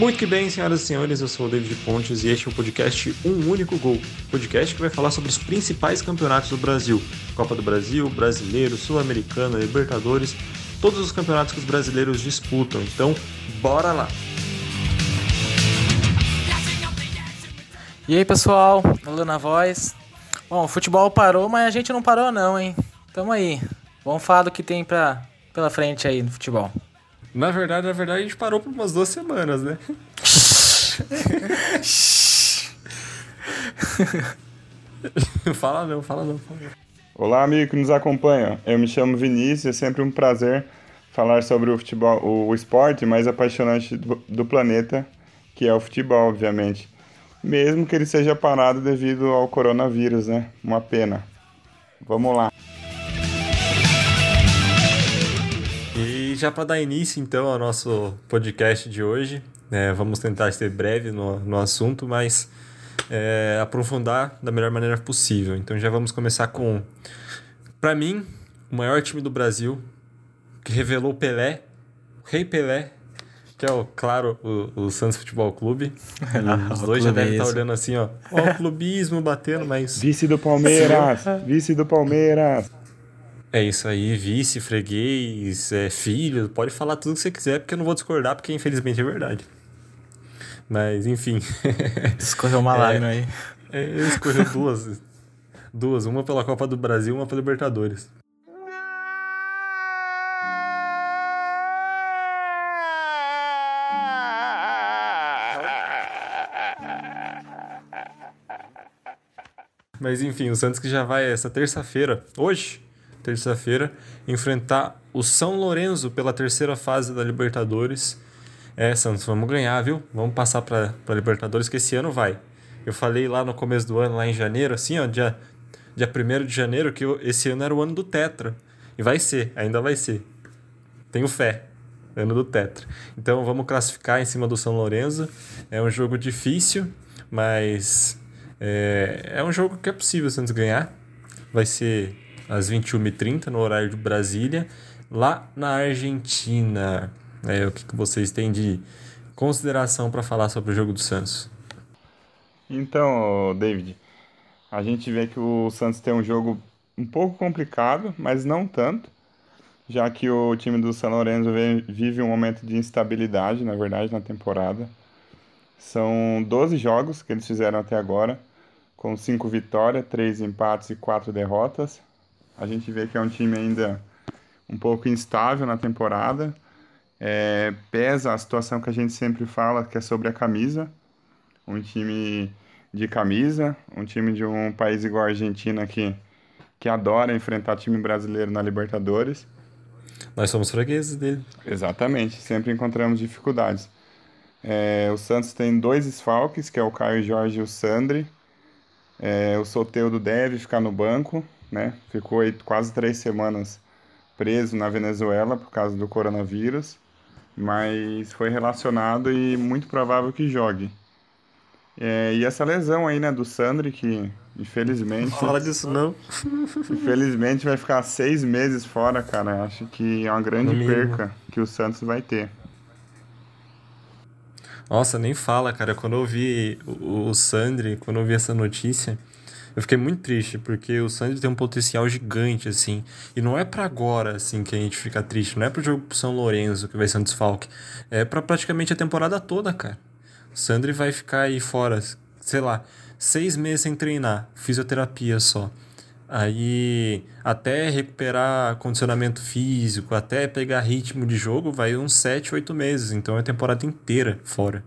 Muito que bem, senhoras e senhores, eu sou o David Pontes e este é o podcast Um Único Gol. Podcast que vai falar sobre os principais campeonatos do Brasil: Copa do Brasil, Brasileiro, Sul-Americana, Libertadores, todos os campeonatos que os brasileiros disputam. Então, bora lá! E aí pessoal, Alô na voz. Bom, o futebol parou, mas a gente não parou não, hein? Tamo aí. Vamos falar do que tem pra, pela frente aí no futebol. Na verdade, na verdade, a gente parou por umas duas semanas, né? fala não, fala não, fala não. Olá, amigo que nos acompanha. Eu me chamo Vinícius, é sempre um prazer falar sobre o futebol, o, o esporte mais apaixonante do, do planeta, que é o futebol, obviamente mesmo que ele seja parado devido ao coronavírus, né? Uma pena. Vamos lá. E já para dar início então ao nosso podcast de hoje, né, vamos tentar ser breve no, no assunto, mas é, aprofundar da melhor maneira possível. Então já vamos começar com, para mim, o maior time do Brasil, que revelou Pelé, Rei Pelé, que é o, claro, o, o Santos Futebol Clube. os dois já devem estar tá olhando assim, ó. Ó, o clubismo batendo, mas. Vice do Palmeiras! vice do Palmeiras! É isso aí, vice, freguês, é, filho, pode falar tudo que você quiser, porque eu não vou discordar, porque infelizmente é verdade. Mas, enfim. Escorreu uma é, lágrima aí. É, escorreu duas. duas, uma pela Copa do Brasil, uma pela Libertadores. Mas enfim, o Santos que já vai essa terça-feira, hoje, terça-feira, enfrentar o São Lourenço pela terceira fase da Libertadores. É, Santos, vamos ganhar, viu? Vamos passar para Libertadores, que esse ano vai. Eu falei lá no começo do ano, lá em janeiro, assim, ó, dia, dia 1 de janeiro, que esse ano era o ano do Tetra. E vai ser, ainda vai ser. Tenho fé. Ano do Tetra. Então vamos classificar em cima do São Lourenço. É um jogo difícil, mas é, é um jogo que é possível o Santos ganhar. Vai ser às 21h30 no horário de Brasília, lá na Argentina. É, o que, que vocês têm de consideração para falar sobre o jogo do Santos? Então, David, a gente vê que o Santos tem um jogo um pouco complicado, mas não tanto, já que o time do São Lourenço vive um momento de instabilidade, na verdade, na temporada. São 12 jogos que eles fizeram até agora com cinco vitórias, três empates e quatro derrotas. A gente vê que é um time ainda um pouco instável na temporada. É, pesa a situação que a gente sempre fala, que é sobre a camisa. Um time de camisa, um time de um país igual a Argentina que, que adora enfrentar time brasileiro na Libertadores. Nós somos fregueses dele. Exatamente, sempre encontramos dificuldades. É, o Santos tem dois esfalques, que é o Caio Jorge e o Sandri. É, o Soteudo deve ficar no banco, né? Ficou aí quase três semanas preso na Venezuela por causa do coronavírus, mas foi relacionado e muito provável que jogue. É, e essa lesão aí, né, do Sandri, que infelizmente. Fala disso não. infelizmente vai ficar seis meses fora, cara. Acho que é uma grande perca que o Santos vai ter. Nossa, nem fala, cara. Quando eu vi o, o Sandri, quando eu vi essa notícia, eu fiquei muito triste, porque o Sandri tem um potencial gigante, assim. E não é para agora, assim, que a gente fica triste. Não é pro jogo pro São Lourenço, que vai ser um desfalque. É para praticamente a temporada toda, cara. O Sandri vai ficar aí fora, sei lá, seis meses sem treinar. Fisioterapia só. Aí, até recuperar condicionamento físico, até pegar ritmo de jogo, vai uns 7, 8 meses. Então é a temporada inteira fora.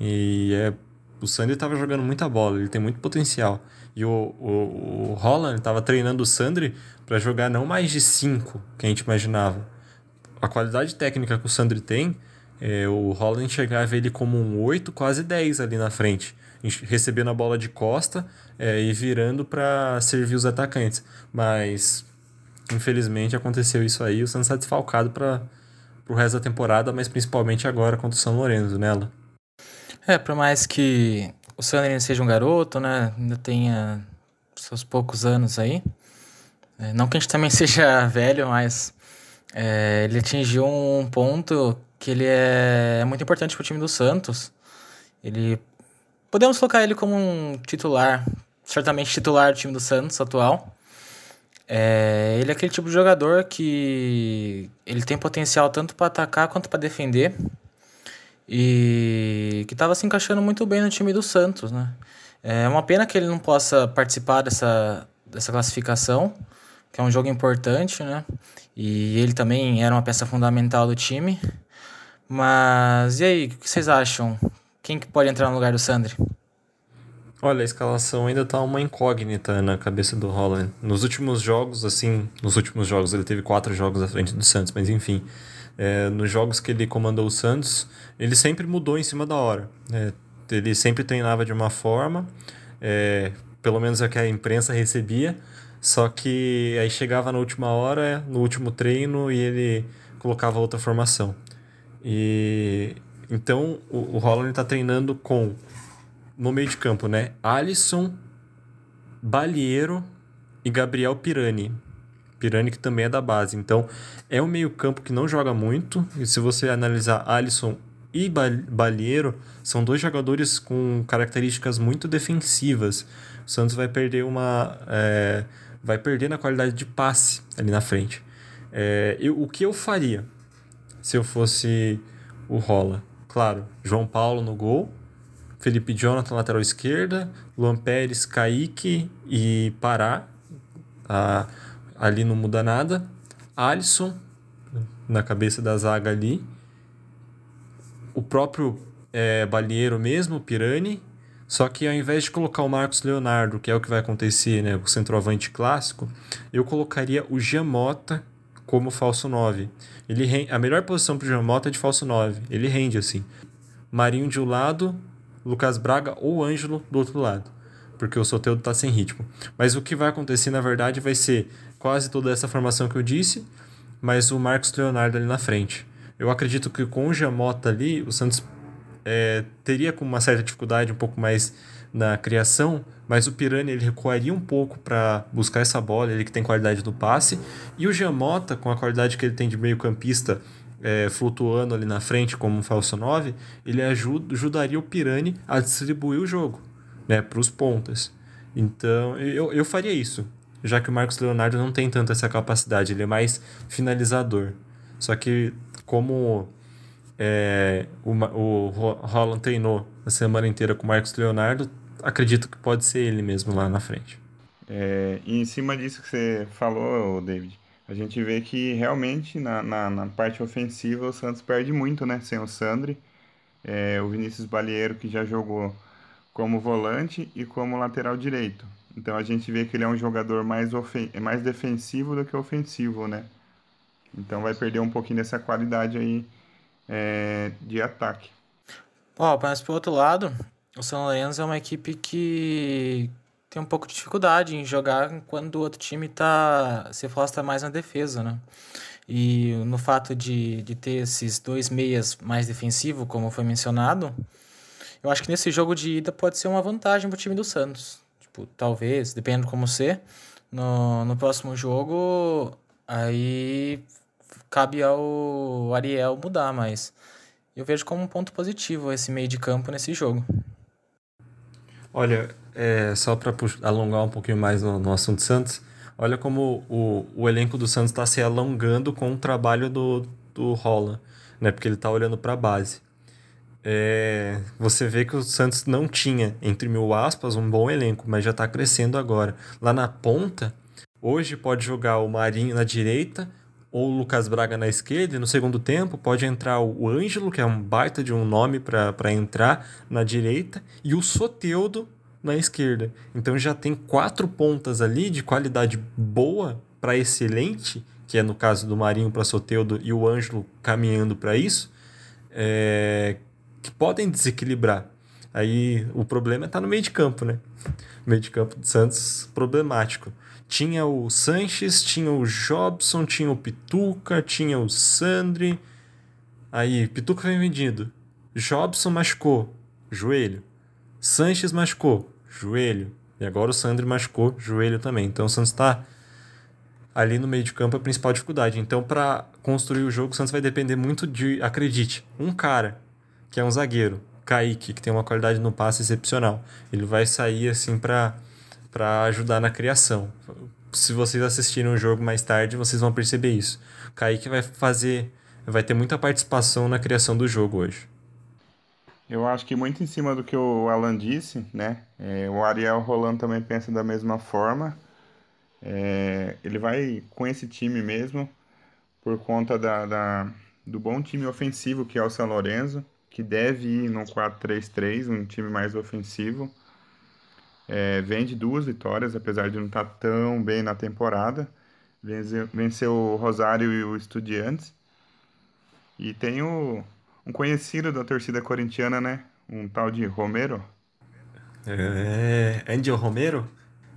E é, o Sandy estava jogando muita bola, ele tem muito potencial. E o, o, o Holland estava treinando o Sandri para jogar não mais de 5 que a gente imaginava. A qualidade técnica que o Sandri tem, é, o Holland enxergava ele como um 8, quase 10 ali na frente recebendo a bola de costa é, e virando para servir os atacantes. Mas, infelizmente, aconteceu isso aí. O Santos está desfalcado para o resto da temporada, mas principalmente agora contra o São Lourenço, nela. Né, é, por mais que o Sandro seja um garoto, né? Ainda tenha seus poucos anos aí. É, não que a gente também seja velho, mas é, ele atingiu um ponto que ele é, é muito importante para o time do Santos. Ele podemos colocar ele como um titular, certamente titular do time do Santos atual. É, ele é aquele tipo de jogador que ele tem potencial tanto para atacar quanto para defender e que estava se encaixando muito bem no time do Santos, né? É uma pena que ele não possa participar dessa, dessa classificação, que é um jogo importante, né? E ele também era uma peça fundamental do time. Mas e aí, o que vocês acham? Quem que pode entrar no lugar do Sandri? Olha, a escalação ainda tá uma incógnita na cabeça do Holland. Nos últimos jogos, assim, nos últimos jogos, ele teve quatro jogos à frente do Santos, mas enfim, é, nos jogos que ele comandou o Santos, ele sempre mudou em cima da hora. É, ele sempre treinava de uma forma, é, pelo menos é o que a imprensa recebia, só que aí chegava na última hora, no último treino, e ele colocava outra formação. E então o, o Holland está treinando com no meio de campo, né? Alisson, Balieiro e Gabriel Pirani. Pirani que também é da base. Então, é um meio-campo que não joga muito. E se você analisar Alisson e Balieiro, são dois jogadores com características muito defensivas. O Santos vai perder uma. É, vai perder na qualidade de passe ali na frente. É, eu, o que eu faria se eu fosse o Rola? Claro, João Paulo no gol, Felipe Jonathan lateral esquerda, Luan Pérez, Kaique e Pará. Ah, ali não muda nada. Alisson na cabeça da zaga ali. O próprio é, Balieiro mesmo, Pirani. Só que ao invés de colocar o Marcos Leonardo, que é o que vai acontecer, né, o centroavante clássico, eu colocaria o Giamota como falso 9. Ele rende, a melhor posição para o Giamota é de falso 9. Ele rende assim. Marinho de um lado, Lucas Braga ou Ângelo do outro lado. Porque o Soteudo está sem ritmo. Mas o que vai acontecer, na verdade, vai ser quase toda essa formação que eu disse, mas o Marcos Leonardo ali na frente. Eu acredito que com o Jamota ali, o Santos é, teria com uma certa dificuldade um pouco mais na criação, mas o Pirani ele recuaria um pouco para buscar essa bola, ele que tem qualidade do passe, e o Jamota, com a qualidade que ele tem de meio campista, é, flutuando ali na frente como um falso 9, ele ajuda, ajudaria o Pirani a distribuir o jogo né, para os pontas. Então, eu, eu faria isso já que o Marcos Leonardo não tem tanto essa capacidade, ele é mais finalizador. Só que como é, o, o Holland treinou a semana inteira com o Marcos Leonardo, acredito que pode ser ele mesmo lá na frente. É, e em cima disso que você falou, David, a gente vê que realmente na, na, na parte ofensiva o Santos perde muito, né? Sem o Sandri, é, o Vinícius Balieiro que já jogou como volante e como lateral direito. Então a gente vê que ele é um jogador mais, ofen mais defensivo do que ofensivo, né? Então vai perder um pouquinho dessa qualidade aí é, de ataque. Ó, mas por outro lado, o São Lourenço é uma equipe que tem um pouco de dificuldade em jogar quando o outro time tá se afasta mais na defesa, né? E no fato de, de ter esses dois meias mais defensivos, como foi mencionado, eu acho que nesse jogo de ida pode ser uma vantagem para o time do Santos. Tipo, talvez, dependendo como ser, no, no próximo jogo, aí cabe ao Ariel mudar, mas eu vejo como um ponto positivo esse meio de campo nesse jogo. Olha, é, só para alongar um pouquinho mais no, no assunto Santos, olha como o, o elenco do Santos está se alongando com o trabalho do, do Rolla, né? Porque ele está olhando para a base é, você vê que o Santos não tinha, entre mil aspas, um bom elenco, mas já está crescendo agora. Lá na ponta, hoje pode jogar o Marinho na direita ou o Lucas Braga na esquerda, e no segundo tempo pode entrar o Ângelo, que é um baita de um nome para entrar na direita, e o Soteudo na esquerda. Então já tem quatro pontas ali de qualidade boa para excelente, que é no caso do Marinho para Soteudo e o Ângelo caminhando para isso. É, que podem desequilibrar. Aí o problema está no meio de campo, né? O meio de campo do Santos problemático. Tinha o Sanches, tinha o Jobson, tinha o Pituca, tinha o Sandri. Aí, Pituca foi vendido. Jobson machucou, joelho. Sanches machucou, joelho. E agora o Sandri machucou joelho também. Então o Santos está ali no meio de campo a principal dificuldade. Então, para construir o jogo, o Santos vai depender muito de, acredite, um cara, que é um zagueiro, Kaique, que tem uma qualidade no passe excepcional. Ele vai sair assim para ajudar na criação. Se vocês assistirem o jogo mais tarde, vocês vão perceber isso. Kaique vai fazer, vai ter muita participação na criação do jogo hoje. Eu acho que muito em cima do que o Alan disse, né? É, o Ariel Roland também pensa da mesma forma. É, ele vai com esse time mesmo, por conta da, da, do bom time ofensivo que é o São Lourenço, que deve ir no 4-3-3, um time mais ofensivo. É, vem de duas vitórias, apesar de não estar tá tão bem na temporada. Venceu, venceu o Rosário e o Estudiantes. E tem o, um conhecido da torcida corintiana, né? Um tal de Romero. É, Angel Romero?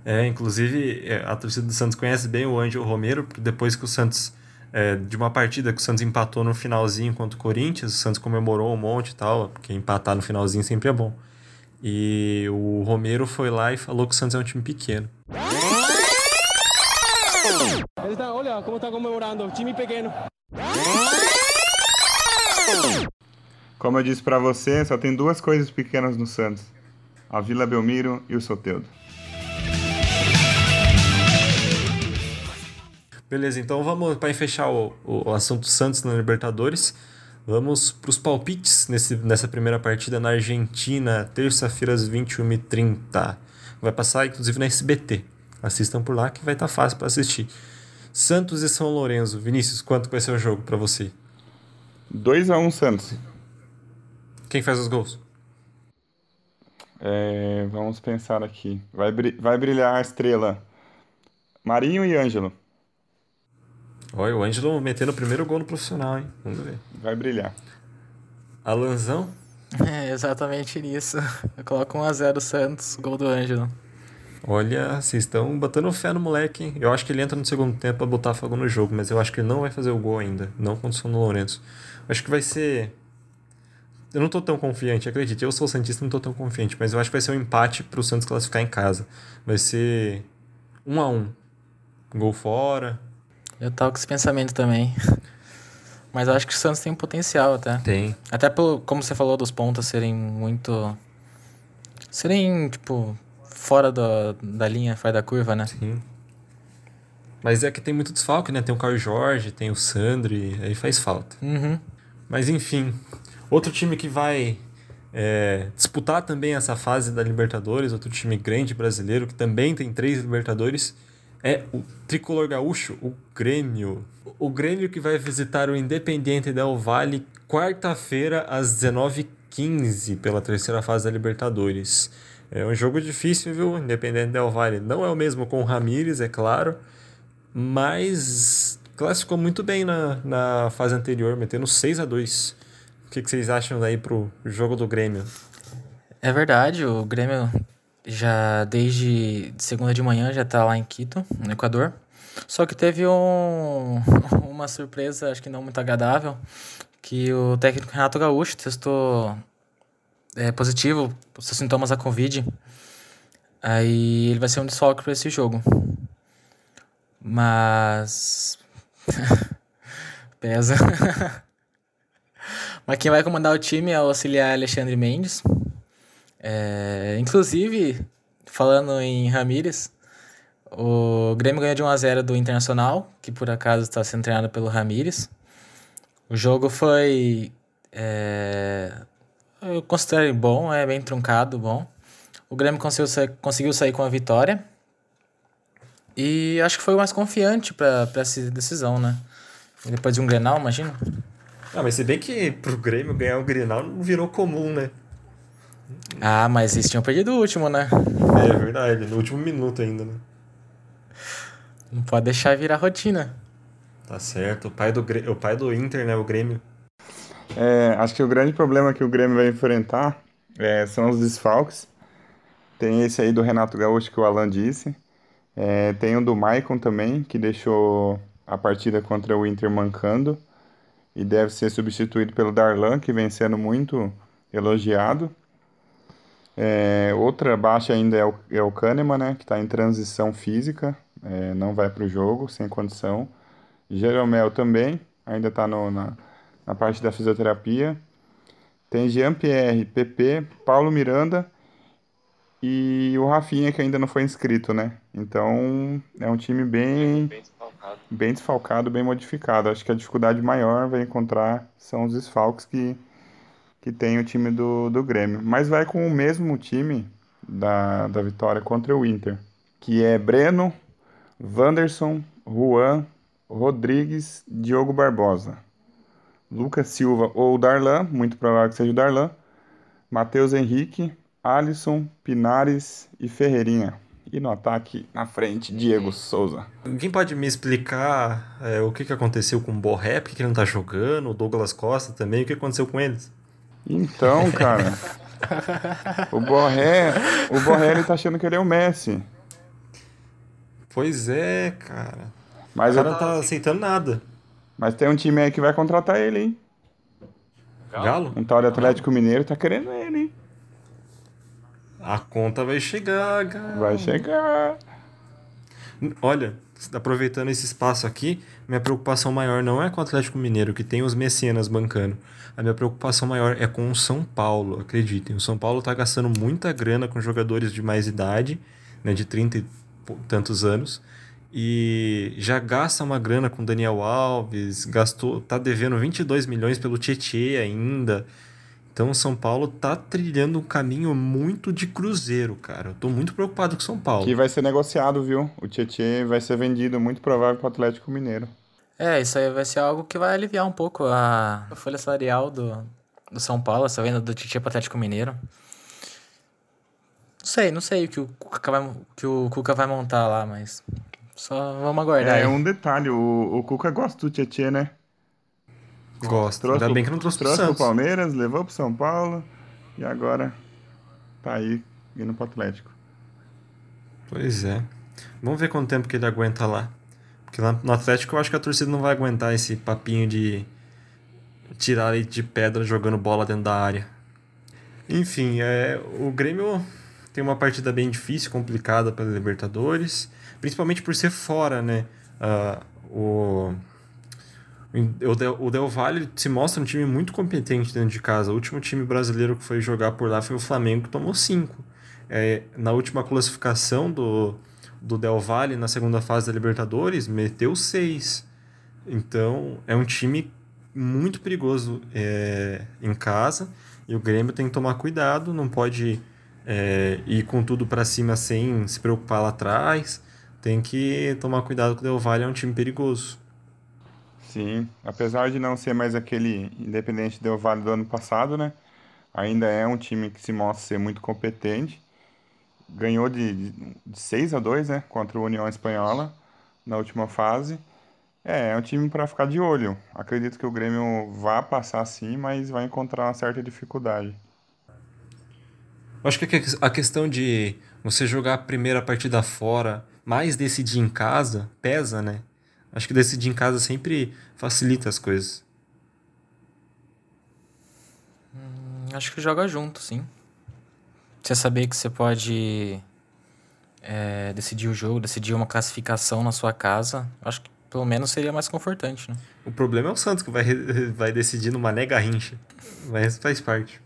É, inclusive, é, a torcida do Santos conhece bem o Ângelo Romero, porque depois que o Santos, é, de uma partida que o Santos empatou no finalzinho contra o Corinthians, o Santos comemorou um monte e tal, porque empatar no finalzinho sempre é bom. E o Romero foi lá e falou que o Santos é um time pequeno. Ele tá, olha como está comemorando, time pequeno. Como eu disse para você, só tem duas coisas pequenas no Santos: a Vila Belmiro e o Soteudo. Beleza, então vamos para fechar o, o, assunto Santos na Libertadores. Vamos para os palpites nesse, nessa primeira partida na Argentina, terça-feira às 21h30. Vai passar inclusive na SBT. Assistam por lá que vai estar tá fácil para assistir. Santos e São Lourenço. Vinícius, quanto vai ser o jogo para você? 2 a 1 um, Santos. Quem faz os gols? É, vamos pensar aqui. Vai, vai brilhar a estrela. Marinho e Ângelo. Olha, o Ângelo metendo o primeiro gol no profissional, hein? Vamos ver. Vai brilhar. Alanzão? É exatamente isso. Eu coloco 1x0 Santos, gol do Ângelo. Olha, vocês estão botando fé no moleque, hein? Eu acho que ele entra no segundo tempo pra botar fogo no jogo, mas eu acho que ele não vai fazer o gol ainda. Não contra o São Lourenço. Acho que vai ser. Eu não tô tão confiante, acredite. Eu sou Santista, não tô tão confiante, mas eu acho que vai ser um empate pro Santos classificar em casa. Vai ser 1 a 1 Gol fora, eu tava com esse pensamento também. Mas eu acho que o Santos tem potencial até. Tem. Até pelo, como você falou, dos pontos serem muito. serem, tipo, fora da, da linha, fora da curva, né? Sim. Mas é que tem muito desfalque, né? Tem o Carlos Jorge, tem o Sandri, aí faz falta. Uhum. Mas enfim, outro time que vai é, disputar também essa fase da Libertadores, outro time grande brasileiro que também tem três Libertadores é o tricolor gaúcho, o Grêmio. O Grêmio que vai visitar o Independiente Del Valle quarta-feira às 19h15 pela terceira fase da Libertadores. É um jogo difícil, viu? Independente Del Valle não é o mesmo com o Ramires, é claro, mas classificou muito bem na, na fase anterior, metendo 6 a 2 O que, que vocês acham daí pro jogo do Grêmio? É verdade, o Grêmio já desde segunda de manhã já está lá em Quito, no Equador. Só que teve um, uma surpresa, acho que não muito agradável, que o técnico Renato Gaúcho testou é, positivo, seus sintomas da Covid. Aí ele vai ser um desfalque para esse jogo. Mas. Pesa. Mas quem vai comandar o time é o auxiliar Alexandre Mendes. É, inclusive, falando em Ramires, o Grêmio ganhou de 1x0 do Internacional, que por acaso está sendo treinado pelo Ramires. O jogo foi. É, eu considero bom, é bem truncado, bom. O Grêmio conseguiu sair, conseguiu sair com a vitória. E acho que foi o mais confiante para essa decisão, né? Depois de um Grenal, imagina. Ah, mas se bem que pro Grêmio ganhar o Grenal não virou comum, né? Ah, mas eles tinham perdido o último, né? É verdade, no último minuto ainda, né? Não pode deixar virar rotina. Tá certo. O pai do, o pai do Inter, né? O Grêmio. É, acho que o grande problema que o Grêmio vai enfrentar é, são os desfalques. Tem esse aí do Renato Gaúcho que o Alan disse. É, tem o do Maicon também, que deixou a partida contra o Inter mancando. E deve ser substituído pelo Darlan, que vem sendo muito elogiado. É, outra baixa ainda é o, é o Kahneman, né, que está em transição física, é, não vai para o jogo, sem condição. Jeromel também, ainda está na, na parte da fisioterapia. Tem Jean-Pierre, PP, Paulo Miranda e o Rafinha, que ainda não foi inscrito, né? Então é um time bem, bem, desfalcado. bem desfalcado, bem modificado. Acho que a dificuldade maior vai encontrar são os desfalques que, que tem o time do, do Grêmio. Mas vai com o mesmo time da, da vitória contra o Inter, que é Breno, Wanderson, Juan, Rodrigues, Diogo Barbosa. Lucas Silva ou Darlan, muito provável que seja o Darlan, Matheus Henrique, Alisson, Pinares e Ferreirinha. E no ataque, na frente, Diego Souza. Alguém pode me explicar é, o que, que aconteceu com o Borré? Por que, ele não tá jogando? O Douglas Costa também? O que aconteceu com eles? Então, cara. o Borré. O Borré ele tá achando que ele é o Messi. Pois é, cara. Mas o cara não tá aceitando nada. Mas tem um time aí que vai contratar ele, hein? Galo? Um tal de Atlético Mineiro tá querendo ele, hein? A conta vai chegar, cara. Vai chegar. Olha, aproveitando esse espaço aqui, minha preocupação maior não é com o Atlético Mineiro, que tem os mecenas bancando. A minha preocupação maior é com o São Paulo, acreditem. O São Paulo tá gastando muita grana com jogadores de mais idade, né, de 30 e tantos anos e já gasta uma grana com Daniel Alves, gastou, tá devendo 22 milhões pelo Tietê ainda. Então o São Paulo tá trilhando um caminho muito de cruzeiro, cara. Eu tô muito preocupado com o São Paulo. Que vai ser negociado, viu? O Tietê vai ser vendido, muito provável, para o Atlético Mineiro. É, isso aí vai ser algo que vai aliviar um pouco a folha salarial do, do São Paulo, essa venda do Tietê para o Atlético Mineiro. Não sei, não sei o que o Cuca vai, que o Cuca vai montar lá, mas só vamos aguardar. É, aí. um detalhe, o, o Cuca gosta do Tietchan, né? Gosto. Trouxe Ainda bem que não trouxe, trouxe pro Santos. pro Palmeiras, levou pro São Paulo e agora tá aí indo pro Atlético. Pois é. Vamos ver quanto tempo que ele aguenta lá. Porque lá no Atlético eu acho que a torcida não vai aguentar esse papinho de tirar de pedra jogando bola dentro da área. Enfim, é, o Grêmio tem uma partida bem difícil, complicada pela Libertadores principalmente por ser fora, né? Uh, o, o, Del, o Del Valle se mostra um time muito competente dentro de casa. O último time brasileiro que foi jogar por lá foi o Flamengo, que tomou cinco. É, na última classificação do, do Del Valle, na segunda fase da Libertadores, meteu seis. Então, é um time muito perigoso é, em casa e o Grêmio tem que tomar cuidado, não pode é, ir com tudo para cima sem se preocupar lá atrás tem que tomar cuidado que o Del Valle é um time perigoso. Sim, apesar de não ser mais aquele Independente Del Valle do ano passado, né? Ainda é um time que se mostra ser muito competente. Ganhou de, de 6 a 2, né? Contra o União Espanhola na última fase. É, é um time para ficar de olho. Acredito que o Grêmio vá passar sim, mas vai encontrar uma certa dificuldade. Acho que a questão de você jogar a primeira partida fora mais decidir em casa pesa, né? Acho que decidir em casa sempre facilita as coisas. Hum, acho que joga junto, sim. Você saber que você pode é, decidir o jogo, decidir uma classificação na sua casa, acho que pelo menos seria mais confortante, né? O problema é o Santos que vai, vai decidir numa nega rincha. Mas faz parte.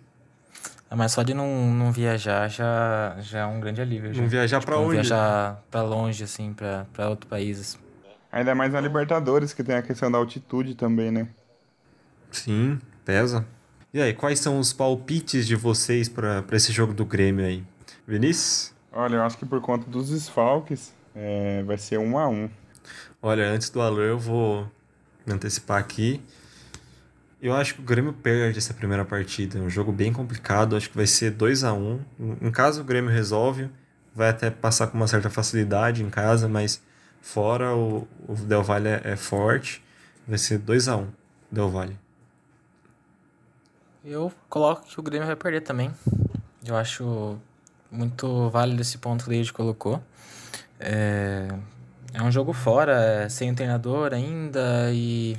Ah, mas só de não, não viajar já, já é um grande alívio. Já. Não viajar tipo, pra onde? viajar pra longe, assim, pra, pra outros países. Ainda mais na Libertadores, que tem a questão da altitude também, né? Sim, pesa. E aí, quais são os palpites de vocês para esse jogo do Grêmio aí? Vinícius? Olha, eu acho que por conta dos desfalques, é, vai ser um a um. Olha, antes do Alô, eu vou me antecipar aqui. Eu acho que o Grêmio perde essa primeira partida. É um jogo bem complicado. Acho que vai ser 2 a 1 um. Em caso o Grêmio resolve, vai até passar com uma certa facilidade em casa, mas fora o, o Del Valle é, é forte. Vai ser 2 a 1 um, Del Valle. Eu coloco que o Grêmio vai perder também. Eu acho muito válido esse ponto que o Leide colocou. É, é um jogo fora, é sem um treinador ainda e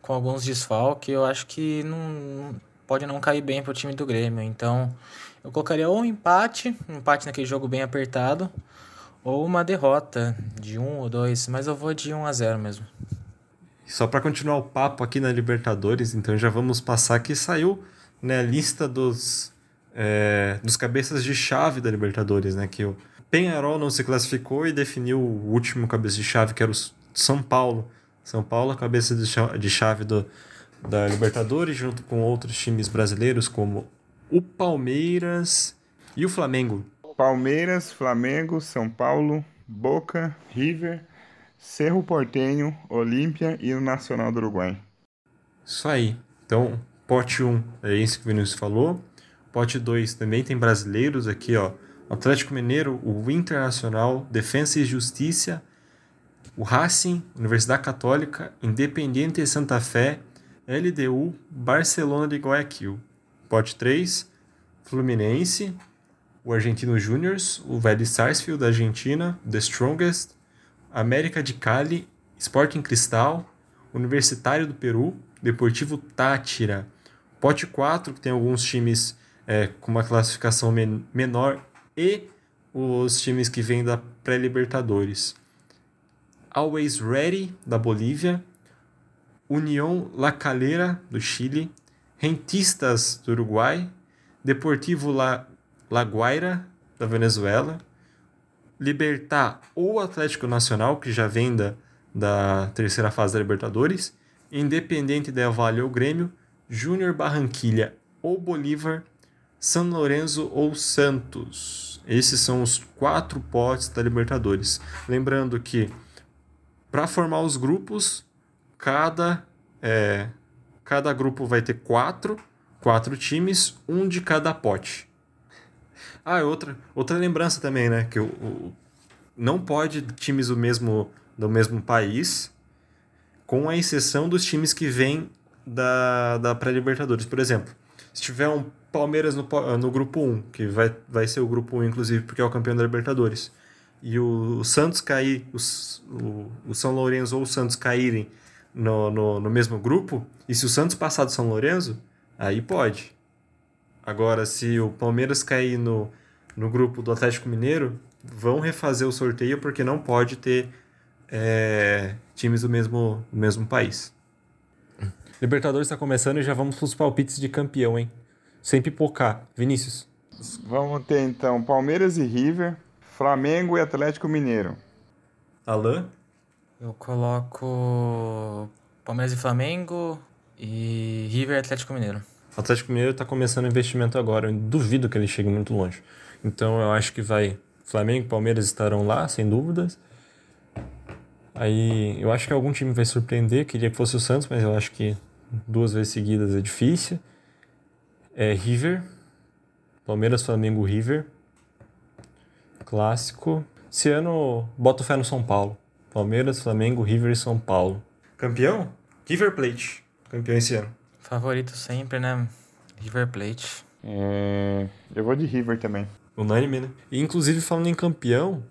com alguns desfalques, eu acho que não pode não cair bem para o time do Grêmio. Então, Eu colocaria ou um empate, um empate naquele jogo bem apertado, ou uma derrota de um ou dois, mas eu vou de 1 a 0 mesmo. Só para continuar o papo aqui na Libertadores, então já vamos passar que saiu né, a lista dos, é, dos cabeças de chave da Libertadores, né? Que o Penharol não se classificou e definiu o último cabeça de chave, que era o São Paulo. São Paulo, a cabeça de chave do, da Libertadores, junto com outros times brasileiros, como o Palmeiras e o Flamengo. Palmeiras, Flamengo, São Paulo, Boca, River, Cerro Portenho, Olímpia e o Nacional do Uruguai. Isso aí. Então, pote 1 é isso que o Vinícius falou. Pote 2 também tem brasileiros aqui, ó. Atlético Mineiro, o Internacional, Defensa e Justiça, o Racing, Universidade Católica, Independiente Santa Fé, LDU, Barcelona de Guayaquil. Pote 3, Fluminense, o Argentino Juniors, o Vélez Sarsfield da Argentina, The Strongest, América de Cali, Sporting Cristal, Universitário do Peru, Deportivo Tátira. Pote 4, que tem alguns times é, com uma classificação men menor, e os times que vêm da pré-Libertadores. Always Ready, da Bolívia, União La Calera, do Chile, Rentistas, do Uruguai, Deportivo La La Guaira, da Venezuela, Libertar ou Atlético Nacional, que já vem da, da terceira fase da Libertadores, Independente Del Valle ou Grêmio, Júnior Barranquilha ou Bolívar, São Lourenço ou Santos. Esses são os quatro potes da Libertadores. Lembrando que para formar os grupos, cada, é, cada grupo vai ter quatro, quatro times, um de cada pote. Ah, outra, outra lembrança também, né? Que o, o, não pode times do mesmo, do mesmo país, com a exceção dos times que vêm da, da pré-Libertadores. Por exemplo, se tiver um Palmeiras no, no grupo 1, que vai, vai ser o grupo 1, inclusive, porque é o campeão da Libertadores, e o, o Santos cair, os, o, o São Lourenço ou o Santos caírem no, no, no mesmo grupo, e se o Santos passar do São Lourenço, aí pode. Agora, se o Palmeiras cair no, no grupo do Atlético Mineiro, vão refazer o sorteio porque não pode ter é, times do mesmo, do mesmo país. Libertadores está começando e já vamos para os palpites de campeão, hein? Sem pipocar. Vinícius. Vamos ter então Palmeiras e River, Flamengo e Atlético Mineiro. Alain? Eu coloco Palmeiras e Flamengo e River e Atlético Mineiro. O Atlético Mineiro está começando o investimento agora. Eu duvido que ele chegue muito longe. Então eu acho que vai. Flamengo e Palmeiras estarão lá, sem dúvidas. Aí eu acho que algum time vai surpreender. Queria que fosse o Santos, mas eu acho que duas vezes seguidas é difícil. É River. Palmeiras, Flamengo, River. Clássico. Esse ano, boto fé no São Paulo. Palmeiras, Flamengo, River e São Paulo. Campeão? River Plate. Campeão esse ano. Favorito sempre, né? River Plate. É... Eu vou de River também. Unânime, né? E, inclusive, falando em campeão,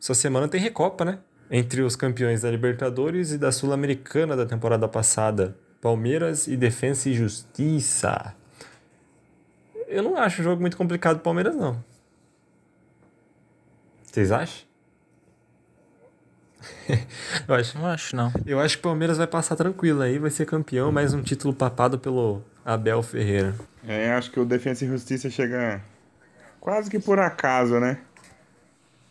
essa semana tem Recopa, né? Entre os campeões da Libertadores e da Sul-Americana da temporada passada. Palmeiras e Defensa e Justiça. Eu não acho o jogo muito complicado do Palmeiras, não. Vocês acham? eu acho. Não acho, não. Eu acho que o Palmeiras vai passar tranquilo aí, vai ser campeão, mais um título papado pelo Abel Ferreira. É, acho que o Defensa e Justiça chega quase que por acaso, né?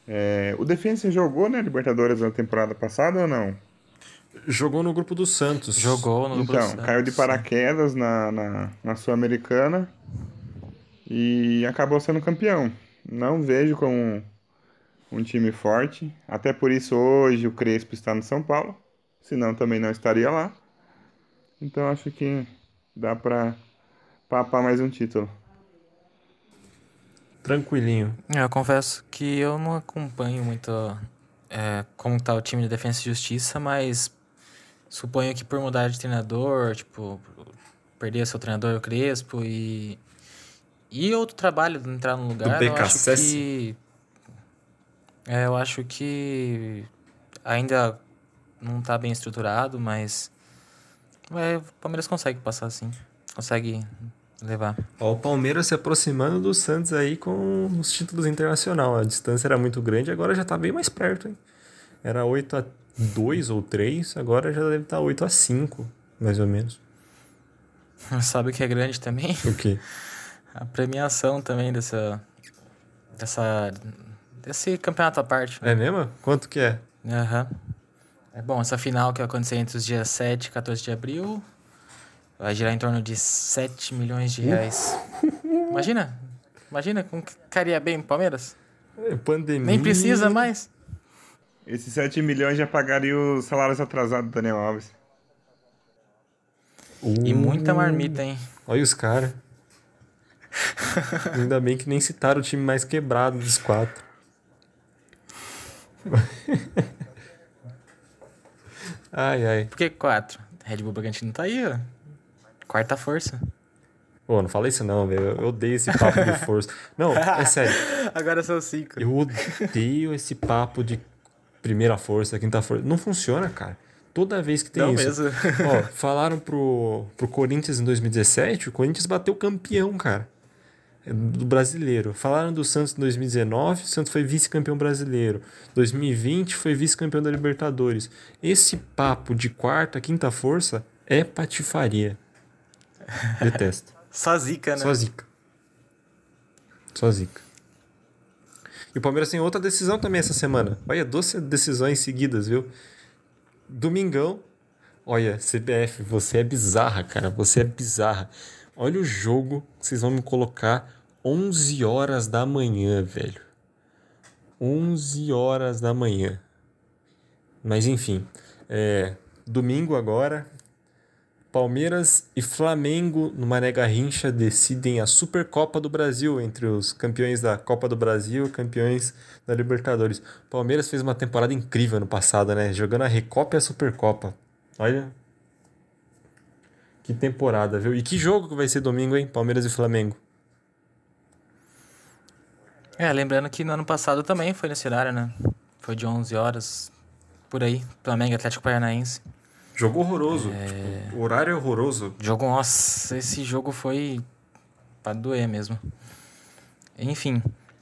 É, o Defensa jogou, né, Libertadores na temporada passada ou não? Jogou no grupo do Santos. Jogou no grupo então, do Santos. Então, caiu de paraquedas na, na, na Sul-Americana e acabou sendo campeão. Não vejo como um time forte. Até por isso hoje o Crespo está no São Paulo. Senão também não estaria lá. Então acho que dá para papar mais um título. Tranquilinho. Eu confesso que eu não acompanho muito é, como está o time de Defesa e Justiça, mas suponho que por mudar de treinador, tipo, perder seu treinador, o Crespo, e, e outro trabalho de entrar no lugar, Do eu acho que é, eu acho que ainda não está bem estruturado, mas é, o Palmeiras consegue passar assim. Consegue levar. Ó, o Palmeiras se aproximando do Santos aí com os títulos internacional. A distância era muito grande, agora já tá bem mais perto, hein? Era 8 a 2 ou 3, agora já deve estar 8 a 5, mais ou menos. Sabe o que é grande também? O quê? A premiação também dessa. dessa. desse campeonato à parte. né? É mesmo? Quanto que é? Aham. É bom, essa final que vai acontecer entre os dias 7 e 14 de abril vai girar em torno de 7 milhões de reais. Imagina? Imagina como que caria bem o Palmeiras? É pandemia. Nem precisa mais. Esses 7 milhões já pagariam os salários atrasados do Daniel Alves. E muita marmita, hein? Olha os caras. Ainda bem que nem citaram o time mais quebrado dos quatro. ai, ai. Por que 4? Red Bull Bragantino tá aí, ó. Quarta força. Pô, não fala isso não, velho. Eu odeio esse papo de força. Não, é sério. Agora são 5. Eu odeio esse papo de primeira força, quinta força. Não funciona, cara. Toda vez que tem Não isso. mesmo. Ó, falaram pro, pro Corinthians em 2017, o Corinthians bateu campeão, cara. Do brasileiro. Falaram do Santos em 2019, o Santos foi vice-campeão brasileiro. 2020 foi vice-campeão da Libertadores. Esse papo de quarta, quinta força é patifaria. Detesto. Só zica, né? Só zica. Só zica. E o Palmeiras tem outra decisão também essa semana. Olha, 12 decisões seguidas, viu? Domingão. Olha, CBF, você é bizarra, cara. Você é bizarra. Olha o jogo que vocês vão me colocar 11 horas da manhã, velho. 11 horas da manhã. Mas enfim, é, domingo agora, Palmeiras e Flamengo no Mané Garrincha decidem a Supercopa do Brasil entre os campeões da Copa do Brasil e campeões da Libertadores. Palmeiras fez uma temporada incrível no passado, né? Jogando a Recopa e a Supercopa. Olha. Que temporada, viu? E que jogo que vai ser domingo, hein? Palmeiras e Flamengo. É, lembrando que no ano passado também foi nesse horário, né? Foi de 11 horas, por aí. Flamengo Atlético Paranaense. Jogo horroroso. Tipo, o horário é horroroso. Jogo, nossa, esse jogo foi pra doer mesmo. Enfim,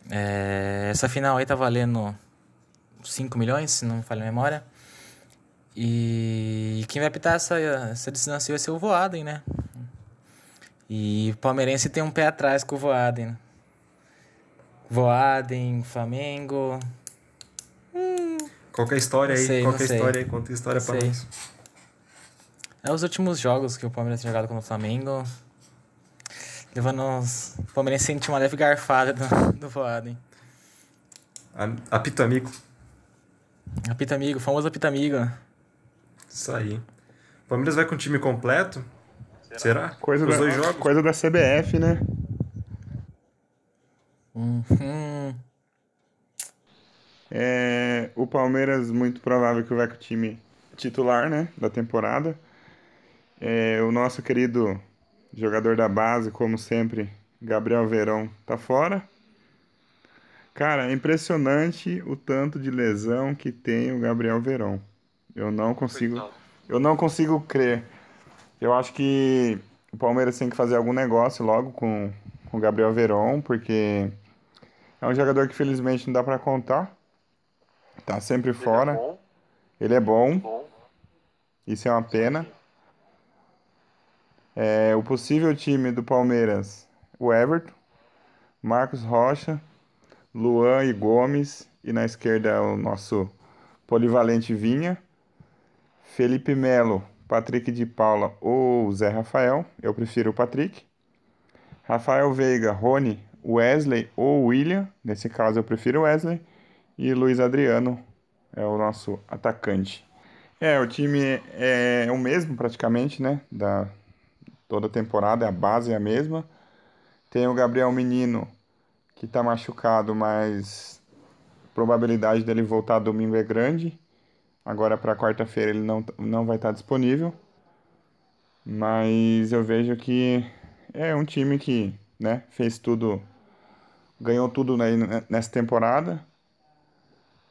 é, essa final aí tá valendo 5 milhões, se não me falha a memória. E quem vai apitar essa, essa distância vai ser o Voaden, né? E o palmeirense tem um pé atrás com o Voaden. Voaden, Flamengo. Qual que é a história aí? sei, Qual não que é a sei. história aí? Conta a história Não pra sei. nós. É os últimos jogos que o Palmeiras tem jogado contra o Flamengo. Levando os. O Palmeirense sente uma leve garfada do, do Voaden. A- Apito amigo. Apita amigo, famoso apita amigo. Isso aí. O Palmeiras vai com o time completo? Será? Coisa Os da, dois jogos? coisa da CBF, né? Hum, É, o Palmeiras, muito provável que vai com o time titular, né? Da temporada. É, o nosso querido jogador da base, como sempre, Gabriel Verão, tá fora. Cara, é impressionante o tanto de lesão que tem o Gabriel Verão. Eu não consigo, eu não consigo crer. Eu acho que o Palmeiras tem que fazer algum negócio logo com, com o Gabriel Verón, porque é um jogador que felizmente não dá pra contar. Tá sempre fora. Ele é bom. Isso é uma pena. É, o possível time do Palmeiras: o Everton, Marcos Rocha, Luan e Gomes. E na esquerda o nosso polivalente Vinha. Felipe Melo, Patrick de Paula ou Zé Rafael. Eu prefiro o Patrick. Rafael Veiga, Rony, Wesley ou William. Nesse caso eu prefiro Wesley. E Luiz Adriano é o nosso atacante. É, o time é, é o mesmo praticamente, né? Da toda temporada, a base é a mesma. Tem o Gabriel Menino, que tá machucado, mas a probabilidade dele voltar domingo é grande. Agora para quarta-feira ele não, não vai estar disponível. Mas eu vejo que é um time que, né, fez tudo, ganhou tudo nessa temporada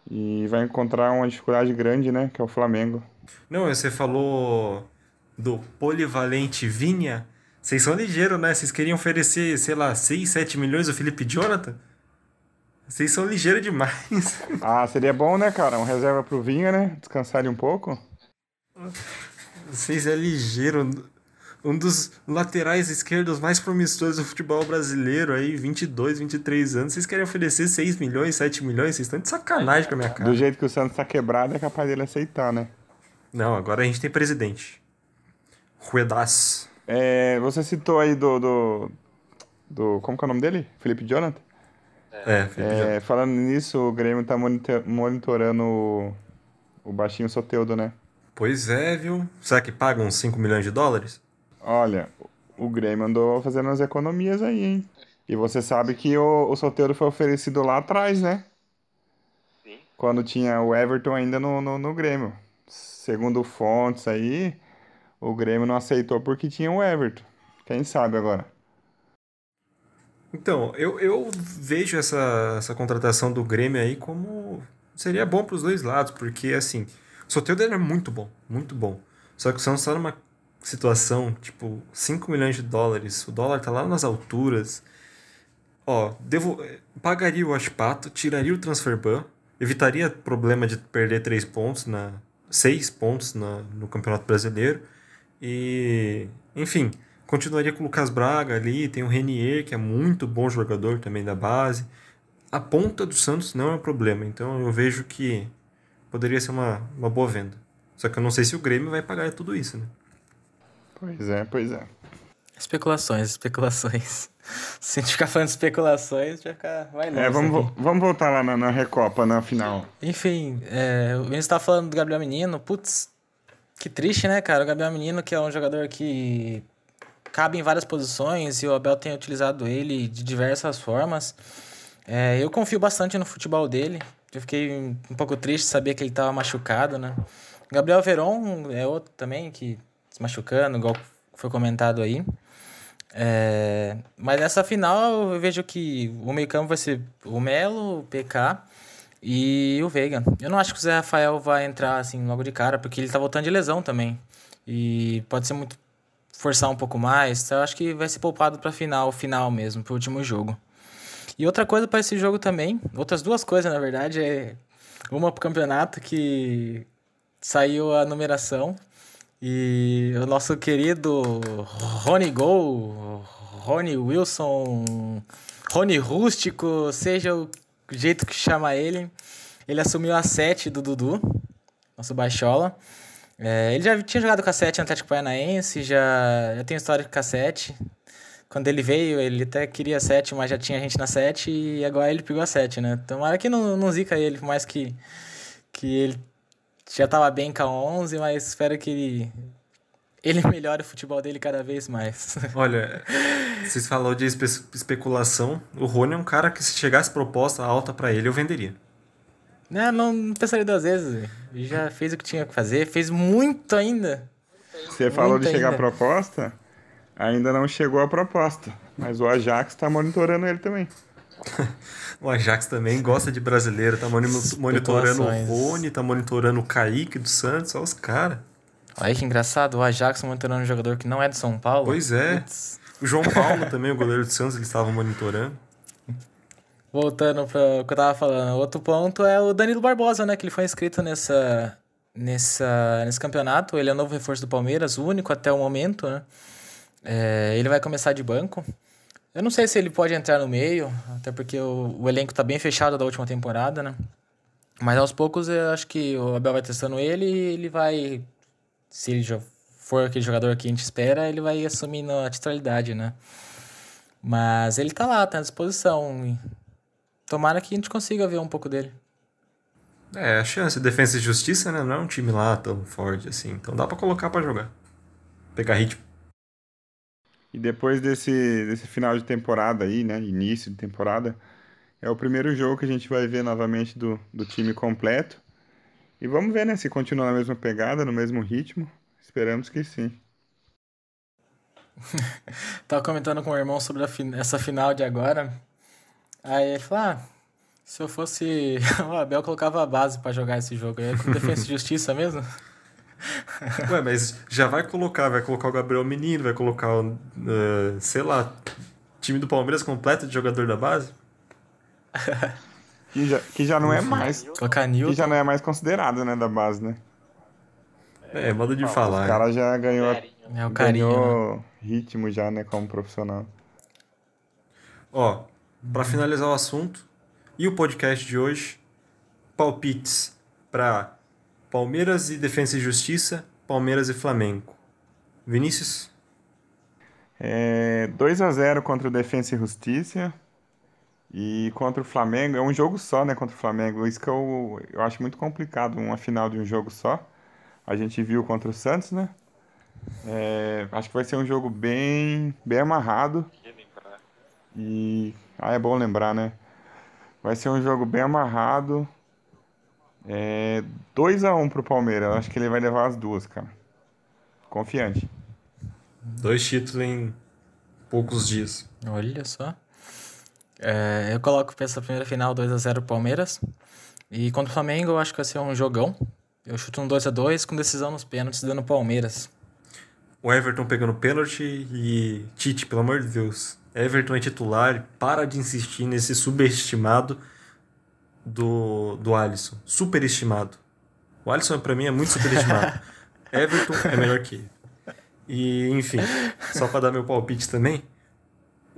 e vai encontrar uma dificuldade grande, né, que é o Flamengo. Não, você falou do polivalente Vinha. Vocês são ligeiros, né? Vocês queriam oferecer, sei lá, 6, 7 milhões ao Felipe Jonathan? Vocês são ligeiros demais. Ah, seria bom, né, cara? Um reserva pro Vinha, né? Descansar ele um pouco. Vocês é ligeiro. Um dos laterais esquerdos mais promissores do futebol brasileiro aí, 22, 23 anos. Vocês querem oferecer 6 milhões, 7 milhões? Vocês estão de sacanagem com a minha cara. Do jeito que o Santos tá quebrado, é capaz dele aceitar, né? Não, agora a gente tem presidente. Ruedas. É, você citou aí do, do, do. Como que é o nome dele? Felipe Jonathan? É, Felipe Jonathan. É, falando nisso, o Grêmio tá monitorando o, o baixinho Soteudo, né? Pois é, viu? Será que pagam uns 5 milhões de dólares? Olha, o Grêmio andou fazendo umas economias aí, hein? E você sabe que o, o Soteudo foi oferecido lá atrás, né? Sim. Quando tinha o Everton ainda no, no, no Grêmio. Segundo fontes aí, o Grêmio não aceitou porque tinha o Everton. Quem sabe agora? Então, eu, eu vejo essa, essa contratação do Grêmio aí como seria bom para os dois lados, porque assim, o Soteldo era muito bom, muito bom. Só que o Santos está numa situação, tipo, 5 milhões de dólares, o dólar tá lá nas alturas. Ó, devo, pagaria o Aspato, tiraria o transfer ban, evitaria problema de perder 3 pontos na 6 pontos na, no Campeonato Brasileiro e, enfim, continuaria com o Lucas Braga ali, tem o Renier, que é muito bom jogador também da base. A ponta do Santos não é um problema, então eu vejo que poderia ser uma, uma boa venda. Só que eu não sei se o Grêmio vai pagar tudo isso, né? Pois é, pois é. Especulações, especulações. Se a gente ficar falando de especulações, vai ficar. Vai longe. É, vamos, vo- vamos voltar lá na, na Recopa, na final. Enfim, é, o Vinícius tava falando do Gabriel Menino. Putz, que triste, né, cara? O Gabriel Menino, que é um jogador que cabe em várias posições e o Abel tem utilizado ele de diversas formas. É, eu confio bastante no futebol dele. Eu fiquei um pouco triste saber que ele tava machucado, né? Gabriel Veron é outro também que se machucando, igual foi comentado aí. É, mas nessa final eu vejo que o meio-campo vai ser o Melo, o PK e o Veiga. Eu não acho que o Zé Rafael vai entrar assim logo de cara, porque ele tá voltando de lesão também. E pode ser muito forçar um pouco mais. Eu acho que vai ser poupado pra final, final mesmo, pro último jogo. E outra coisa para esse jogo também, outras duas coisas na verdade, é uma pro campeonato que saiu a numeração e o nosso querido Rony Gol, Rony Wilson, Rony Rústico, seja o jeito que chama ele, ele assumiu a 7 do Dudu, nosso baixola. É, ele já tinha jogado com a 7 no Atlético Paranaense, já, já tem história com a 7. Quando ele veio, ele até queria 7, mas já tinha gente na 7 e agora ele pegou a 7, né? Tomara que não, não zica ele, por mais que, que ele já tava bem com a 11, mas espero que ele, ele melhore o futebol dele cada vez mais. Olha, vocês falaram de espe especulação. O Rony é um cara que se chegasse proposta alta para ele, eu venderia. não, não pensaria duas vezes. Ele já fez o que tinha que fazer, fez muito ainda. Você falou Muito de chegar a proposta? Ainda não chegou a proposta. Mas o Ajax tá monitorando ele também. O Ajax também gosta de brasileiro, tá moni- monitorando o. Rony, tá monitorando o Kaique do Santos, olha os caras. Olha que engraçado, o Ajax monitorando um jogador que não é de São Paulo. Pois é. Putz. O João Paulo também, o goleiro do Santos, eles estavam monitorando. Voltando para o que eu tava falando, outro ponto é o Danilo Barbosa, né? Que ele foi inscrito nessa, nessa, nesse campeonato. Ele é o novo reforço do Palmeiras, o único até o momento, né? É, ele vai começar de banco. Eu não sei se ele pode entrar no meio, até porque o, o elenco tá bem fechado da última temporada, né? Mas aos poucos eu acho que o Abel vai testando ele e ele vai. Se ele já for aquele jogador que a gente espera, ele vai assumindo a titularidade, né? Mas ele tá lá, tá à disposição. Tomara que a gente consiga ver um pouco dele. É, a chance. Defesa e Justiça, né? Não é um time lá tão forte assim. Então dá pra colocar pra jogar. Pegar ritmo. E depois desse, desse final de temporada aí, né? Início de temporada, é o primeiro jogo que a gente vai ver novamente do, do time completo. E vamos ver, né? Se continua na mesma pegada, no mesmo ritmo. Esperamos que sim. Tava comentando com o irmão sobre a fin- essa final de agora. Aí ele falou: ah, se eu fosse o Abel, colocava a base pra jogar esse jogo. É com defesa e justiça mesmo? Ué, mas já vai colocar, vai colocar o Gabriel Menino, vai colocar o, uh, sei lá, time do Palmeiras completo de jogador da base? Que, já, que já não é mais. Que já não é mais considerado, né, da base, né? É, modo de falar. O cara já ganhou, É o carinho. ganhou né? ritmo já, né, como profissional. Ó, pra finalizar o assunto e o podcast de hoje, palpites para Palmeiras e Defesa e Justiça, Palmeiras e Flamengo. Vinícius? É 2 a 0 contra o Defensa e Justiça. E contra o Flamengo, é um jogo só, né, contra o Flamengo. Isso que eu, eu acho muito complicado, uma final de um jogo só. A gente viu contra o Santos, né? É, acho que vai ser um jogo bem, bem amarrado. E. Ah, é bom lembrar, né? Vai ser um jogo bem amarrado. É 2x1 um pro Palmeiras. Eu acho que ele vai levar as duas, cara. Confiante. Dois títulos em poucos dias. Olha só. É, eu coloco pra essa primeira final 2x0 Palmeiras. E contra o Flamengo eu acho que vai ser um jogão. Eu chuto um 2x2 com decisão nos pênaltis dando Palmeiras. O Everton pegando pênalti e Tite, pelo amor de Deus. Everton é titular para de insistir nesse subestimado do, do Alisson. Superestimado. O Alisson pra mim é muito superestimado. Everton é melhor que ele. E, enfim, só para dar meu palpite também.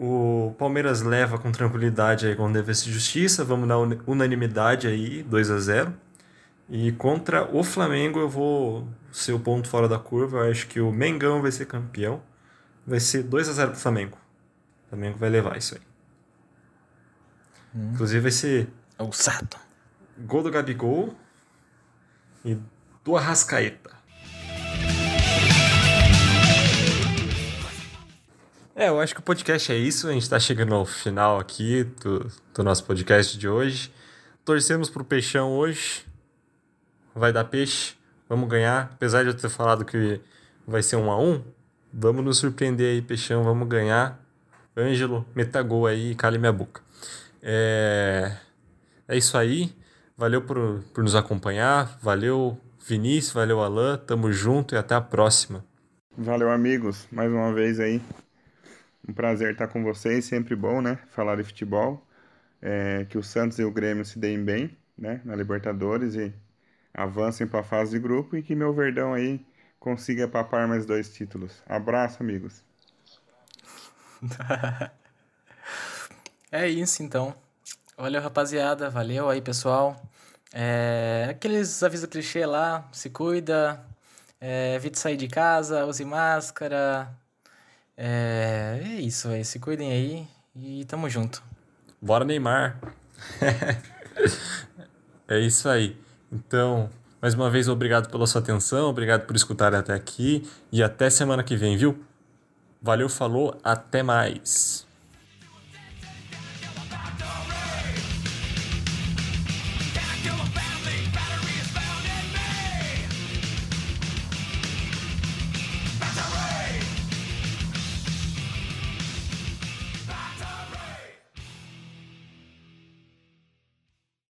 O Palmeiras leva com tranquilidade aí com Defesa e Justiça. Vamos na unanimidade aí, 2 a 0 E contra o Flamengo eu vou ser o ponto fora da curva. Eu acho que o Mengão vai ser campeão. Vai ser 2 a 0 pro Flamengo. O Flamengo vai levar isso aí. Hum. Inclusive vai ser. Ousado. Gol do Gabigol e do Arrascaeta. É, eu acho que o podcast é isso. A gente está chegando ao final aqui do, do nosso podcast de hoje. Torcemos pro Peixão hoje. Vai dar peixe. Vamos ganhar. Apesar de eu ter falado que vai ser um a um, vamos nos surpreender aí, Peixão. Vamos ganhar. Ângelo, meta gol aí e cale minha boca. É, é isso aí. Valeu por, por nos acompanhar. Valeu, Vinícius. Valeu, Alan. Tamo junto e até a próxima. Valeu, amigos. Mais uma vez aí. Um prazer estar com vocês, sempre bom, né? Falar de futebol. É, que o Santos e o Grêmio se deem bem, né? Na Libertadores e avancem para a fase de grupo e que meu Verdão aí consiga papar mais dois títulos. Abraço, amigos. é isso então. Olha, rapaziada, valeu aí, pessoal. É, aqueles avisos clichê lá, se cuida, é, evite sair de casa, use máscara, é, é isso, aí. Se cuidem aí e tamo junto. Bora, Neymar. é isso aí. Então, mais uma vez, obrigado pela sua atenção, obrigado por escutar até aqui e até semana que vem, viu? Valeu, falou, até mais.